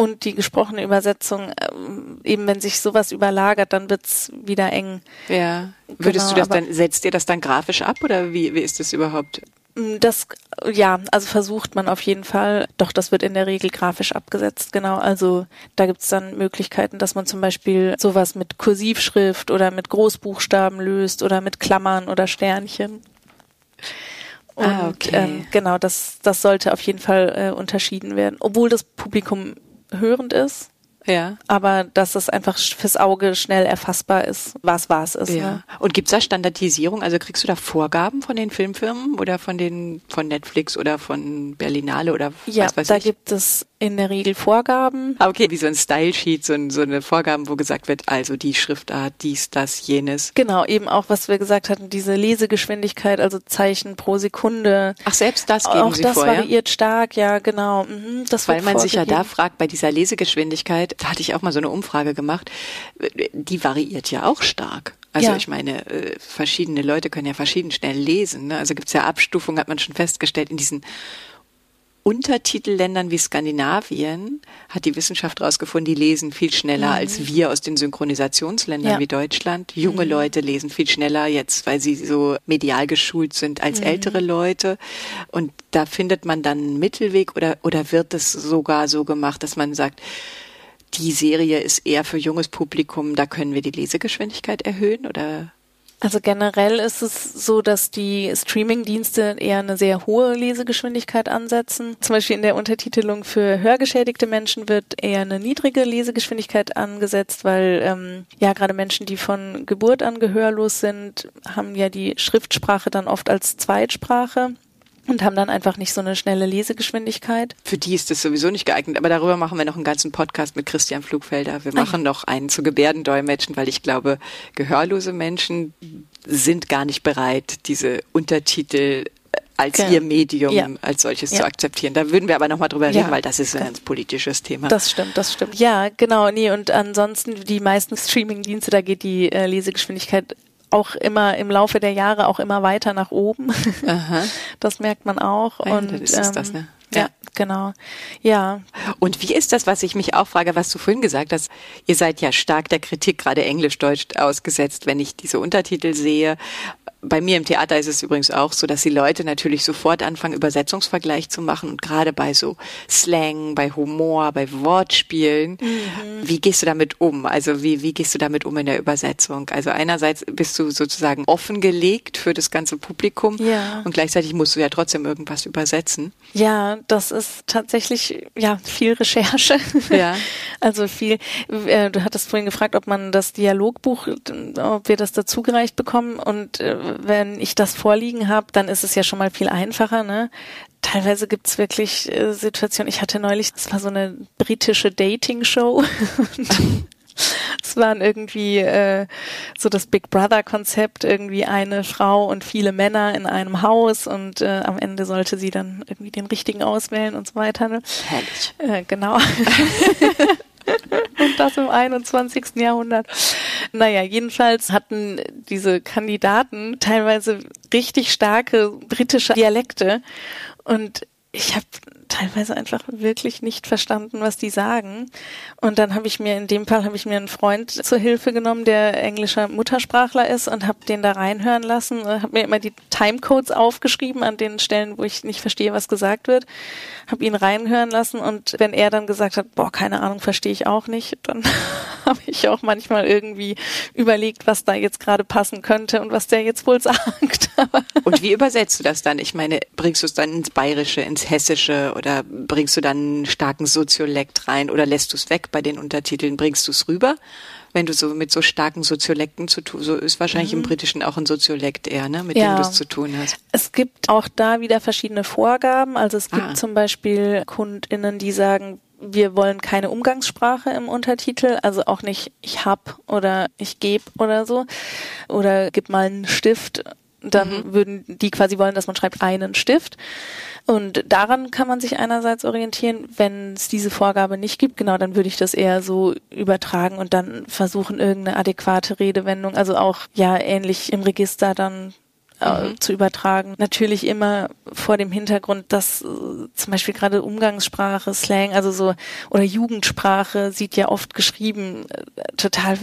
und die gesprochene Übersetzung, ähm, eben wenn sich sowas überlagert, dann wird's wieder eng. Ja. Würdest genau, du das dann, setzt ihr das dann grafisch ab oder wie, wie ist das überhaupt? Mm, das, ja, also versucht man auf jeden Fall. Doch, das wird in der Regel grafisch abgesetzt, genau. Also da gibt's dann Möglichkeiten, dass man zum Beispiel sowas mit Kursivschrift oder mit Großbuchstaben löst oder mit Klammern oder Sternchen. Ah, Und, ah, okay. Ähm, genau, das, das sollte auf jeden Fall äh, unterschieden werden. Obwohl das Publikum hörend ist. Ja. Aber dass es einfach fürs Auge schnell erfassbar ist, was was ist. Ja. Ne? Und gibt's da Standardisierung? Also kriegst du da Vorgaben von den Filmfirmen oder von den von Netflix oder von Berlinale oder ja, was weiß da ich? gibt es in der Regel Vorgaben. Ah, okay, wie so ein Style-Sheet, so, so eine Vorgaben, wo gesagt wird, also die Schriftart, dies, das, jenes. Genau, eben auch, was wir gesagt hatten, diese Lesegeschwindigkeit, also Zeichen pro Sekunde. Ach, selbst das geben auch Sie das vor, variiert ja? stark, ja, genau. Mhm, das Weil man sich ja da fragt, bei dieser Lesegeschwindigkeit, da hatte ich auch mal so eine Umfrage gemacht, die variiert ja auch stark. Also ja. ich meine, äh, verschiedene Leute können ja verschieden schnell lesen. Ne? Also gibt's ja Abstufungen, hat man schon festgestellt, in diesen Untertitelländern wie Skandinavien hat die Wissenschaft herausgefunden, die lesen viel schneller mhm. als wir aus den Synchronisationsländern ja. wie Deutschland. Junge mhm. Leute lesen viel schneller jetzt, weil sie so medial geschult sind als mhm. ältere Leute. Und da findet man dann einen Mittelweg oder, oder wird es sogar so gemacht, dass man sagt, die Serie ist eher für junges Publikum, da können wir die Lesegeschwindigkeit erhöhen oder also generell ist es so, dass die Streaming-Dienste eher eine sehr hohe Lesegeschwindigkeit ansetzen. Zum Beispiel in der Untertitelung für hörgeschädigte Menschen wird eher eine niedrige Lesegeschwindigkeit angesetzt, weil ähm, ja gerade Menschen, die von Geburt an gehörlos sind, haben ja die Schriftsprache dann oft als Zweitsprache und haben dann einfach nicht so eine schnelle Lesegeschwindigkeit. Für die ist das sowieso nicht geeignet, aber darüber machen wir noch einen ganzen Podcast mit Christian Flugfelder. Wir machen noch einen zu Gebärdendolmetschen, weil ich glaube, gehörlose Menschen sind gar nicht bereit, diese Untertitel als genau. ihr Medium ja. als solches ja. zu akzeptieren. Da würden wir aber nochmal drüber reden, ja. weil das ist ein ganz politisches Thema. Das stimmt, das stimmt. Ja, genau. Nee, und ansonsten die meisten Streaming-Dienste, da geht die äh, Lesegeschwindigkeit auch immer im Laufe der Jahre auch immer weiter nach oben. Aha. Das merkt man auch. Ja, und ist ähm, das, ne? Ja. ja, genau. Ja. Und wie ist das, was ich mich auch frage, was du vorhin gesagt hast? Ihr seid ja stark der Kritik, gerade Englisch-Deutsch ausgesetzt, wenn ich diese Untertitel sehe. Bei mir im Theater ist es übrigens auch so, dass die Leute natürlich sofort anfangen, Übersetzungsvergleich zu machen und gerade bei so Slang, bei Humor, bei Wortspielen. Mhm. Wie gehst du damit um? Also wie, wie gehst du damit um in der Übersetzung? Also einerseits bist du sozusagen offengelegt für das ganze Publikum ja. und gleichzeitig musst du ja trotzdem irgendwas übersetzen. Ja, das ist tatsächlich ja viel Recherche. Ja. Also viel. Äh, du hattest vorhin gefragt, ob man das Dialogbuch, ob wir das dazugereicht bekommen und äh, wenn ich das vorliegen habe, dann ist es ja schon mal viel einfacher. Ne? Teilweise gibt's wirklich äh, Situationen. Ich hatte neulich, das war so eine britische Dating-Show. Es waren irgendwie äh, so das Big Brother-Konzept, irgendwie eine Frau und viele Männer in einem Haus und äh, am Ende sollte sie dann irgendwie den richtigen auswählen und so weiter. Ne? Herrlich. Äh, genau. und das im 21. Jahrhundert. Naja, jedenfalls hatten diese Kandidaten teilweise richtig starke britische Dialekte und ich habe teilweise einfach wirklich nicht verstanden, was die sagen. Und dann habe ich mir, in dem Fall habe ich mir einen Freund zur Hilfe genommen, der englischer Muttersprachler ist und habe den da reinhören lassen, habe mir immer die Timecodes aufgeschrieben an den Stellen, wo ich nicht verstehe, was gesagt wird, habe ihn reinhören lassen und wenn er dann gesagt hat, boah, keine Ahnung, verstehe ich auch nicht, dann habe ich auch manchmal irgendwie überlegt, was da jetzt gerade passen könnte und was der jetzt wohl sagt. und wie übersetzt du das dann? Ich meine, bringst du es dann ins Bayerische, ins Hessische oder bringst du dann einen starken Soziolekt rein oder lässt du es weg bei den Untertiteln? Bringst du es rüber? Wenn du so mit so starken Soziolekten zu tun, so ist wahrscheinlich mhm. im Britischen auch ein Soziolekt eher, ne, mit ja. dem du es zu tun hast. Es gibt auch da wieder verschiedene Vorgaben. Also es gibt ah. zum Beispiel KundInnen, die sagen, wir wollen keine Umgangssprache im Untertitel, also auch nicht ich hab oder ich geb oder so oder gib mal einen Stift dann mhm. würden die quasi wollen, dass man schreibt einen Stift. Und daran kann man sich einerseits orientieren. Wenn es diese Vorgabe nicht gibt, genau, dann würde ich das eher so übertragen und dann versuchen, irgendeine adäquate Redewendung, also auch ja ähnlich im Register dann äh, mhm. zu übertragen. Natürlich immer vor dem Hintergrund, dass äh, zum Beispiel gerade Umgangssprache, Slang, also so oder Jugendsprache sieht ja oft geschrieben äh, total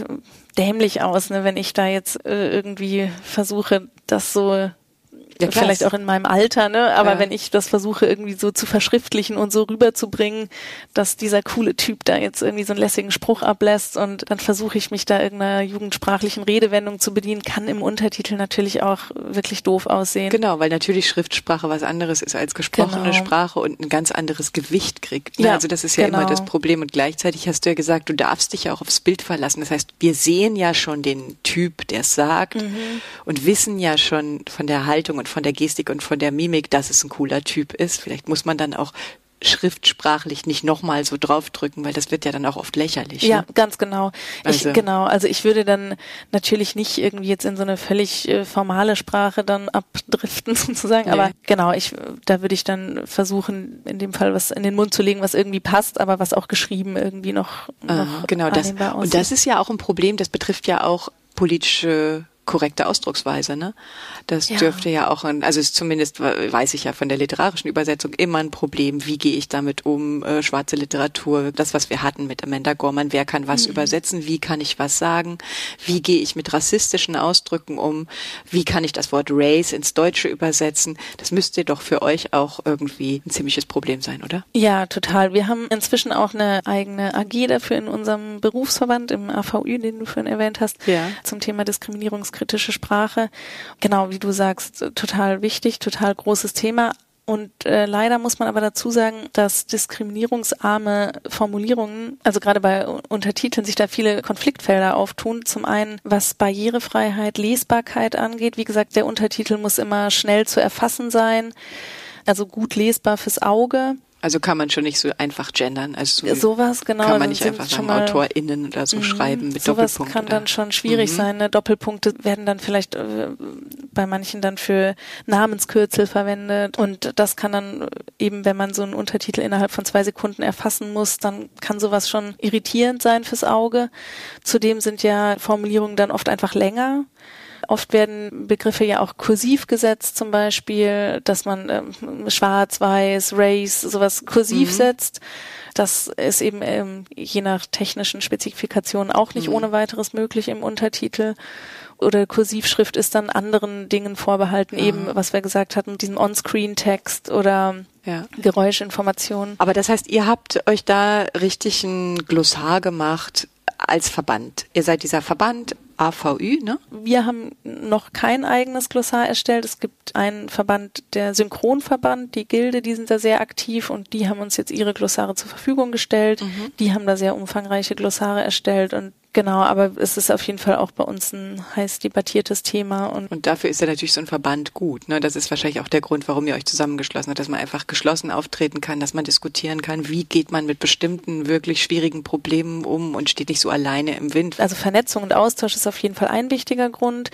dämlich aus, ne, wenn ich da jetzt äh, irgendwie versuche, das so ja, vielleicht auch in meinem Alter, ne? Aber ja. wenn ich das versuche irgendwie so zu verschriftlichen und so rüberzubringen, dass dieser coole Typ da jetzt irgendwie so einen lässigen Spruch ablässt und dann versuche ich mich da irgendeiner jugendsprachlichen Redewendung zu bedienen, kann im Untertitel natürlich auch wirklich doof aussehen. Genau, weil natürlich Schriftsprache was anderes ist als gesprochene genau. Sprache und ein ganz anderes Gewicht kriegt. Ne? Ja, also das ist ja genau. immer das Problem und gleichzeitig hast du ja gesagt, du darfst dich ja auch aufs Bild verlassen. Das heißt, wir sehen ja schon den Typ, der es sagt mhm. und wissen ja schon von der Haltung und von der Gestik und von der Mimik, dass es ein cooler Typ ist. Vielleicht muss man dann auch schriftsprachlich nicht nochmal so draufdrücken, weil das wird ja dann auch oft lächerlich. Ja, ne? ganz genau. Also. Ich, genau, also ich würde dann natürlich nicht irgendwie jetzt in so eine völlig äh, formale Sprache dann abdriften sozusagen, nee. aber genau, ich da würde ich dann versuchen, in dem Fall was in den Mund zu legen, was irgendwie passt, aber was auch geschrieben irgendwie noch, ah, noch genau das und das ist ja auch ein Problem, das betrifft ja auch politische korrekte Ausdrucksweise. Ne? Das ja. dürfte ja auch, ein, also ist zumindest weiß ich ja von der literarischen Übersetzung immer ein Problem. Wie gehe ich damit um? Äh, schwarze Literatur, das was wir hatten mit Amanda Gorman, wer kann was mhm. übersetzen? Wie kann ich was sagen? Wie gehe ich mit rassistischen Ausdrücken um? Wie kann ich das Wort Race ins Deutsche übersetzen? Das müsste doch für euch auch irgendwie ein ziemliches Problem sein, oder? Ja, total. Wir haben inzwischen auch eine eigene AG dafür in unserem Berufsverband im AVÜ, den du vorhin erwähnt hast, ja. zum Thema Diskriminierungs kritische Sprache. Genau, wie du sagst, total wichtig, total großes Thema. Und äh, leider muss man aber dazu sagen, dass diskriminierungsarme Formulierungen, also gerade bei Untertiteln, sich da viele Konfliktfelder auftun. Zum einen, was Barrierefreiheit, Lesbarkeit angeht. Wie gesagt, der Untertitel muss immer schnell zu erfassen sein, also gut lesbar fürs Auge. Also kann man schon nicht so einfach gendern. Also so sowas genau. Kann man nicht einfach sagen AutorInnen oder so mhm. schreiben mit sowas Doppelpunkt. Sowas kann oder? dann schon schwierig mhm. sein. Ne? Doppelpunkte werden dann vielleicht äh, bei manchen dann für Namenskürzel verwendet und das kann dann eben, wenn man so einen Untertitel innerhalb von zwei Sekunden erfassen muss, dann kann sowas schon irritierend sein fürs Auge. Zudem sind ja Formulierungen dann oft einfach länger. Oft werden Begriffe ja auch kursiv gesetzt, zum Beispiel, dass man ähm, schwarz, weiß, race, sowas kursiv mhm. setzt. Das ist eben ähm, je nach technischen Spezifikationen auch nicht mhm. ohne weiteres möglich im Untertitel. oder Kursivschrift ist dann anderen Dingen vorbehalten, eben was wir gesagt hatten, diesem On-Screen-Text oder ja. Geräuschinformationen. Aber das heißt, ihr habt euch da richtig ein Glossar gemacht als Verband. Ihr seid dieser Verband AVÜ, ne? Wir haben noch kein eigenes Glossar erstellt. Es gibt einen Verband, der Synchronverband, die Gilde, die sind da sehr aktiv und die haben uns jetzt ihre Glossare zur Verfügung gestellt. Mhm. Die haben da sehr umfangreiche Glossare erstellt und Genau, aber es ist auf jeden Fall auch bei uns ein heiß debattiertes Thema. Und, und dafür ist ja natürlich so ein Verband gut. Ne? Das ist wahrscheinlich auch der Grund, warum ihr euch zusammengeschlossen habt, dass man einfach geschlossen auftreten kann, dass man diskutieren kann, wie geht man mit bestimmten wirklich schwierigen Problemen um und steht nicht so alleine im Wind. Also Vernetzung und Austausch ist auf jeden Fall ein wichtiger Grund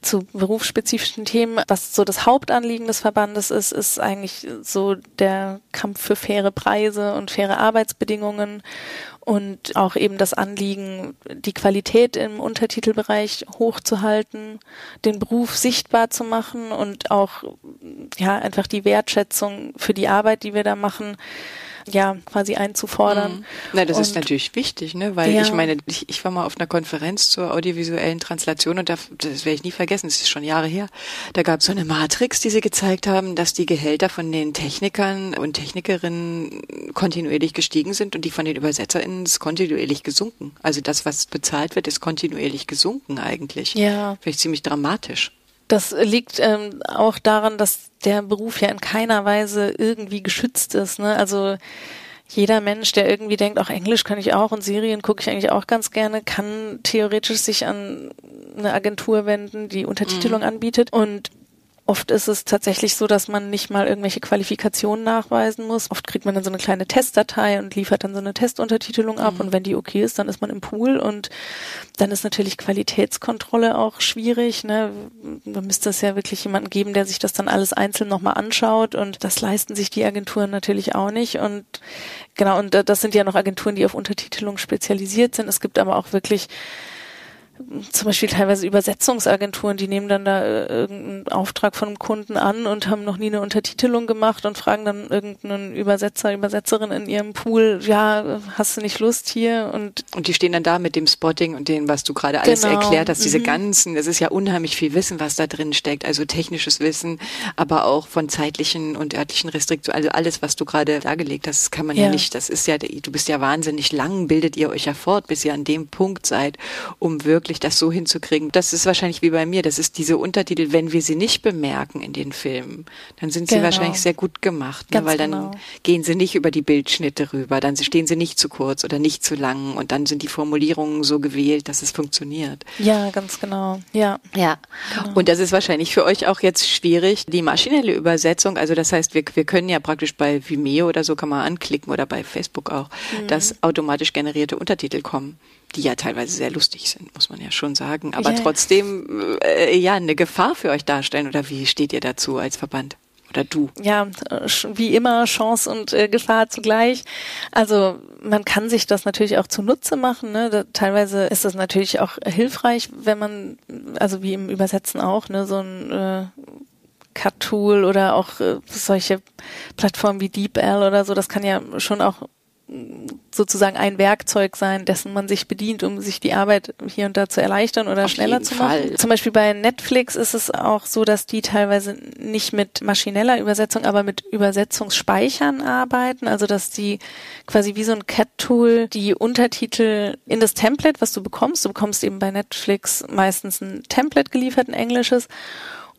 zu berufsspezifischen Themen. Was so das Hauptanliegen des Verbandes ist, ist eigentlich so der Kampf für faire Preise und faire Arbeitsbedingungen und auch eben das Anliegen, die Qualität im Untertitelbereich hochzuhalten, den Beruf sichtbar zu machen und auch ja einfach die Wertschätzung für die Arbeit, die wir da machen, ja, quasi einzufordern. Mhm. Na, das und, ist natürlich wichtig, ne? Weil ja. ich meine, ich, ich war mal auf einer Konferenz zur audiovisuellen Translation und da, das werde ich nie vergessen, das ist schon Jahre her. Da gab es so eine Matrix, die sie gezeigt haben, dass die Gehälter von den Technikern und Technikerinnen kontinuierlich gestiegen sind und die von den ÜbersetzerInnen ist kontinuierlich gesunken. Also das, was bezahlt wird, ist kontinuierlich gesunken eigentlich. Ja. Vielleicht ziemlich dramatisch. Das liegt ähm, auch daran, dass der Beruf ja in keiner Weise irgendwie geschützt ist. Ne? Also jeder Mensch, der irgendwie denkt, auch Englisch kann ich auch und Serien gucke ich eigentlich auch ganz gerne, kann theoretisch sich an eine Agentur wenden, die Untertitelung mhm. anbietet. Und Oft ist es tatsächlich so, dass man nicht mal irgendwelche Qualifikationen nachweisen muss. Oft kriegt man dann so eine kleine Testdatei und liefert dann so eine Testuntertitelung ab. Mhm. Und wenn die okay ist, dann ist man im Pool. Und dann ist natürlich Qualitätskontrolle auch schwierig. Ne? Man müsste es ja wirklich jemanden geben, der sich das dann alles einzeln nochmal anschaut. Und das leisten sich die Agenturen natürlich auch nicht. Und genau, und das sind ja noch Agenturen, die auf Untertitelung spezialisiert sind. Es gibt aber auch wirklich zum Beispiel teilweise Übersetzungsagenturen, die nehmen dann da äh, irgendeinen Auftrag von einem Kunden an und haben noch nie eine Untertitelung gemacht und fragen dann irgendeinen Übersetzer, Übersetzerin in ihrem Pool, ja, hast du nicht Lust hier? Und, und die stehen dann da mit dem Spotting und dem, was du gerade alles genau. erklärt hast, diese mhm. ganzen, das ist ja unheimlich viel Wissen, was da drin steckt, also technisches Wissen, aber auch von zeitlichen und örtlichen Restriktionen, also alles, was du gerade dargelegt hast, kann man ja. ja nicht, das ist ja, du bist ja wahnsinnig lang, bildet ihr euch ja fort, bis ihr an dem Punkt seid, um wirklich wirklich das so hinzukriegen. Das ist wahrscheinlich wie bei mir. Das ist diese Untertitel, wenn wir sie nicht bemerken in den Filmen, dann sind sie genau. wahrscheinlich sehr gut gemacht, ne? weil dann genau. gehen sie nicht über die Bildschnitte rüber, dann stehen sie nicht zu kurz oder nicht zu lang und dann sind die Formulierungen so gewählt, dass es funktioniert. Ja, ganz genau. Ja. Ja. Genau. Und das ist wahrscheinlich für euch auch jetzt schwierig, die maschinelle Übersetzung. Also das heißt, wir, wir können ja praktisch bei Vimeo oder so kann man anklicken oder bei Facebook auch, mhm. dass automatisch generierte Untertitel kommen die ja teilweise sehr lustig sind, muss man ja schon sagen, aber yeah. trotzdem äh, ja eine Gefahr für euch darstellen. Oder wie steht ihr dazu als Verband? Oder du? Ja, wie immer Chance und äh, Gefahr zugleich. Also man kann sich das natürlich auch zunutze machen. Ne? Da, teilweise ist das natürlich auch hilfreich, wenn man, also wie im Übersetzen auch, ne, so ein äh, Cut-Tool oder auch äh, solche Plattformen wie DeepL oder so, das kann ja schon auch sozusagen ein Werkzeug sein, dessen man sich bedient, um sich die Arbeit hier und da zu erleichtern oder Auf schneller zu machen. Fall. Zum Beispiel bei Netflix ist es auch so, dass die teilweise nicht mit maschineller Übersetzung, aber mit Übersetzungsspeichern arbeiten. Also dass die quasi wie so ein Cat-Tool die Untertitel in das Template, was du bekommst, du bekommst eben bei Netflix meistens ein Template geliefert, ein englisches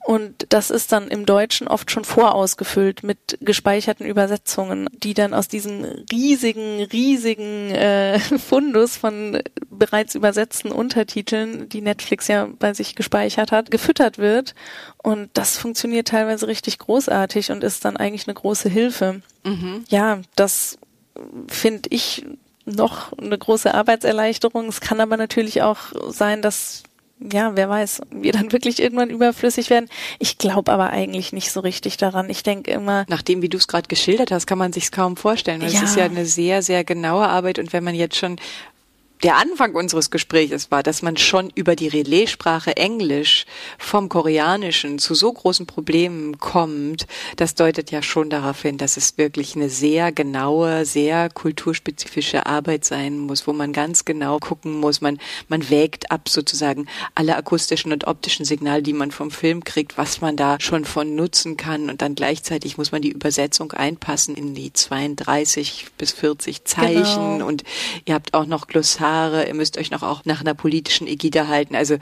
und das ist dann im Deutschen oft schon vorausgefüllt mit gespeicherten Übersetzungen, die dann aus diesem riesigen, riesigen äh, Fundus von bereits übersetzten Untertiteln, die Netflix ja bei sich gespeichert hat, gefüttert wird. Und das funktioniert teilweise richtig großartig und ist dann eigentlich eine große Hilfe. Mhm. Ja, das finde ich noch eine große Arbeitserleichterung. Es kann aber natürlich auch sein, dass ja, wer weiß, wir dann wirklich irgendwann überflüssig werden. Ich glaube aber eigentlich nicht so richtig daran. Ich denke immer. Nachdem, wie du es gerade geschildert hast, kann man sich kaum vorstellen. Ja. Es ist ja eine sehr, sehr genaue Arbeit und wenn man jetzt schon der Anfang unseres Gesprächs war, dass man schon über die Relaissprache Englisch vom Koreanischen zu so großen Problemen kommt, das deutet ja schon darauf hin, dass es wirklich eine sehr genaue, sehr kulturspezifische Arbeit sein muss, wo man ganz genau gucken muss. Man, man wägt ab sozusagen alle akustischen und optischen Signale, die man vom Film kriegt, was man da schon von nutzen kann und dann gleichzeitig muss man die Übersetzung einpassen in die 32 bis 40 Zeichen genau. und ihr habt auch noch Glossar Kommentare, ihr müsst euch noch auch nach einer politischen Ägide halten. Also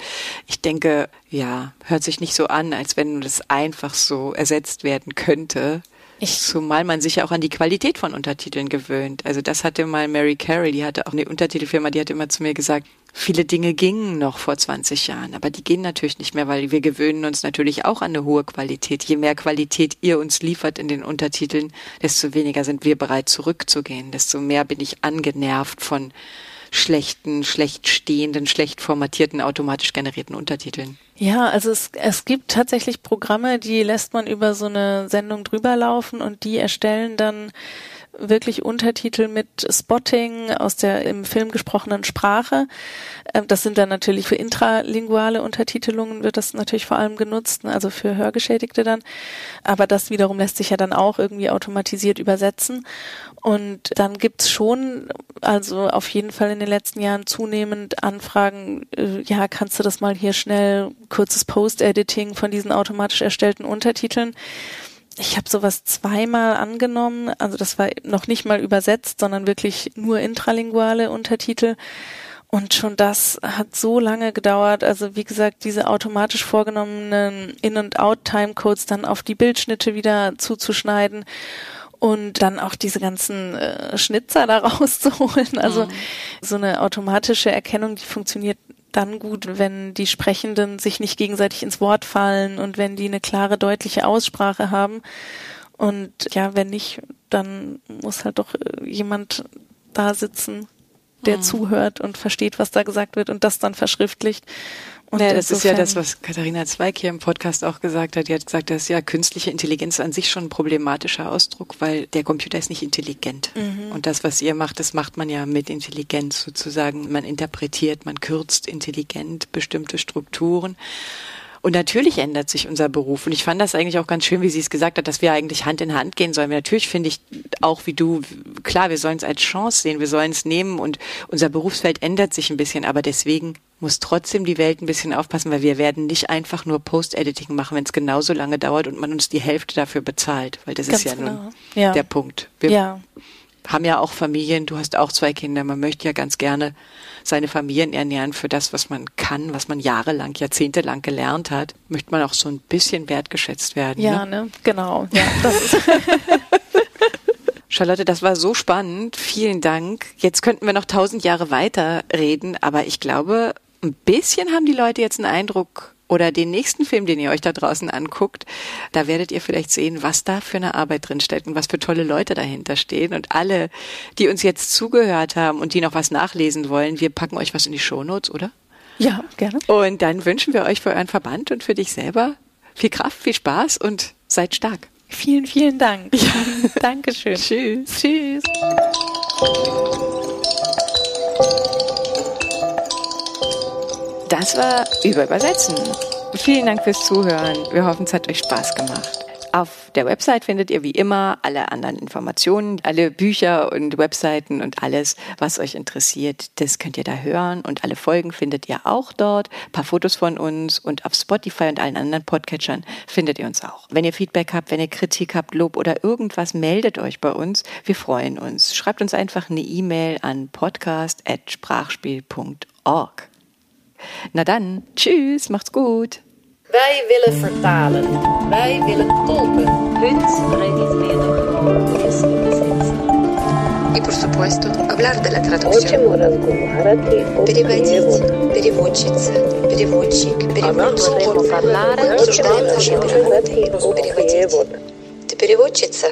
ich denke, ja, hört sich nicht so an, als wenn das einfach so ersetzt werden könnte. Ich Zumal man sich ja auch an die Qualität von Untertiteln gewöhnt. Also das hatte mal Mary Carey, die hatte auch eine Untertitelfirma, die hat immer zu mir gesagt, viele Dinge gingen noch vor 20 Jahren, aber die gehen natürlich nicht mehr, weil wir gewöhnen uns natürlich auch an eine hohe Qualität. Je mehr Qualität ihr uns liefert in den Untertiteln, desto weniger sind wir bereit zurückzugehen, desto mehr bin ich angenervt von schlechten, schlecht stehenden, schlecht formatierten, automatisch generierten Untertiteln. Ja, also es, es gibt tatsächlich Programme, die lässt man über so eine Sendung drüber laufen und die erstellen dann wirklich Untertitel mit Spotting aus der im Film gesprochenen Sprache. Ähm, das sind dann natürlich für intralinguale Untertitelungen wird das natürlich vor allem genutzt, ne, also für Hörgeschädigte dann. Aber das wiederum lässt sich ja dann auch irgendwie automatisiert übersetzen. Und dann gibt's schon, also auf jeden Fall in den letzten Jahren zunehmend Anfragen, äh, ja, kannst du das mal hier schnell kurzes Post-Editing von diesen automatisch erstellten Untertiteln ich habe sowas zweimal angenommen, also das war noch nicht mal übersetzt, sondern wirklich nur intralinguale Untertitel. Und schon das hat so lange gedauert. Also wie gesagt, diese automatisch vorgenommenen In- und Out-Timecodes dann auf die Bildschnitte wieder zuzuschneiden und dann auch diese ganzen äh, Schnitzer da rauszuholen. Also mhm. so eine automatische Erkennung, die funktioniert dann gut, wenn die Sprechenden sich nicht gegenseitig ins Wort fallen und wenn die eine klare, deutliche Aussprache haben. Und ja, wenn nicht, dann muss halt doch äh, jemand da sitzen, der mhm. zuhört und versteht, was da gesagt wird und das dann verschriftlicht. Und ja, das ist ja das, was Katharina Zweig hier im Podcast auch gesagt hat. Die hat gesagt, dass ja künstliche Intelligenz an sich schon ein problematischer Ausdruck, weil der Computer ist nicht intelligent. Mhm. Und das, was ihr macht, das macht man ja mit Intelligenz sozusagen. Man interpretiert, man kürzt intelligent bestimmte Strukturen. Und natürlich ändert sich unser Beruf. Und ich fand das eigentlich auch ganz schön, wie sie es gesagt hat, dass wir eigentlich Hand in Hand gehen sollen. Natürlich finde ich auch wie du, klar, wir sollen es als Chance sehen, wir sollen es nehmen und unser Berufsfeld ändert sich ein bisschen, aber deswegen muss trotzdem die Welt ein bisschen aufpassen, weil wir werden nicht einfach nur Post-Editing machen, wenn es genauso lange dauert und man uns die Hälfte dafür bezahlt, weil das Ganz ist ja genau. nun ja. der Punkt. Wir ja. haben ja auch Familien, du hast auch zwei Kinder, man möchte ja ganz gerne seine Familien ernähren für das, was man kann, was man jahrelang, jahrzehntelang gelernt hat, möchte man auch so ein bisschen wertgeschätzt werden. Ja, ne? ne? Genau. Ja, das ist Charlotte, das war so spannend. Vielen Dank. Jetzt könnten wir noch tausend Jahre weiter reden, aber ich glaube, ein bisschen haben die Leute jetzt einen Eindruck oder den nächsten Film, den ihr euch da draußen anguckt, da werdet ihr vielleicht sehen, was da für eine Arbeit drin steckt und was für tolle Leute dahinter stehen. Und alle, die uns jetzt zugehört haben und die noch was nachlesen wollen, wir packen euch was in die Shownotes, oder? Ja, gerne. Und dann wünschen wir euch für euren Verband und für dich selber viel Kraft, viel Spaß und seid stark. Vielen, vielen Dank. Ja. Dankeschön. Tschüss. Tschüss. Das war über Übersetzen. Vielen Dank fürs Zuhören. Wir hoffen, es hat euch Spaß gemacht. Auf der Website findet ihr wie immer alle anderen Informationen, alle Bücher und Webseiten und alles, was euch interessiert. Das könnt ihr da hören und alle Folgen findet ihr auch dort. Ein paar Fotos von uns und auf Spotify und allen anderen Podcatchern findet ihr uns auch. Wenn ihr Feedback habt, wenn ihr Kritik habt, Lob oder irgendwas, meldet euch bei uns. Wir freuen uns. Schreibt uns einfach eine E-Mail an podcast.sprachspiel.org. Na dan, tschüss, macht's gut. Wij willen vertalen. Wij willen tolken. И, por supuesto, hablar de la traducción. Переводить, переводчица, переводчик, переводчик. Обсуждаем наши переводы. Переводить. Ты переводчица?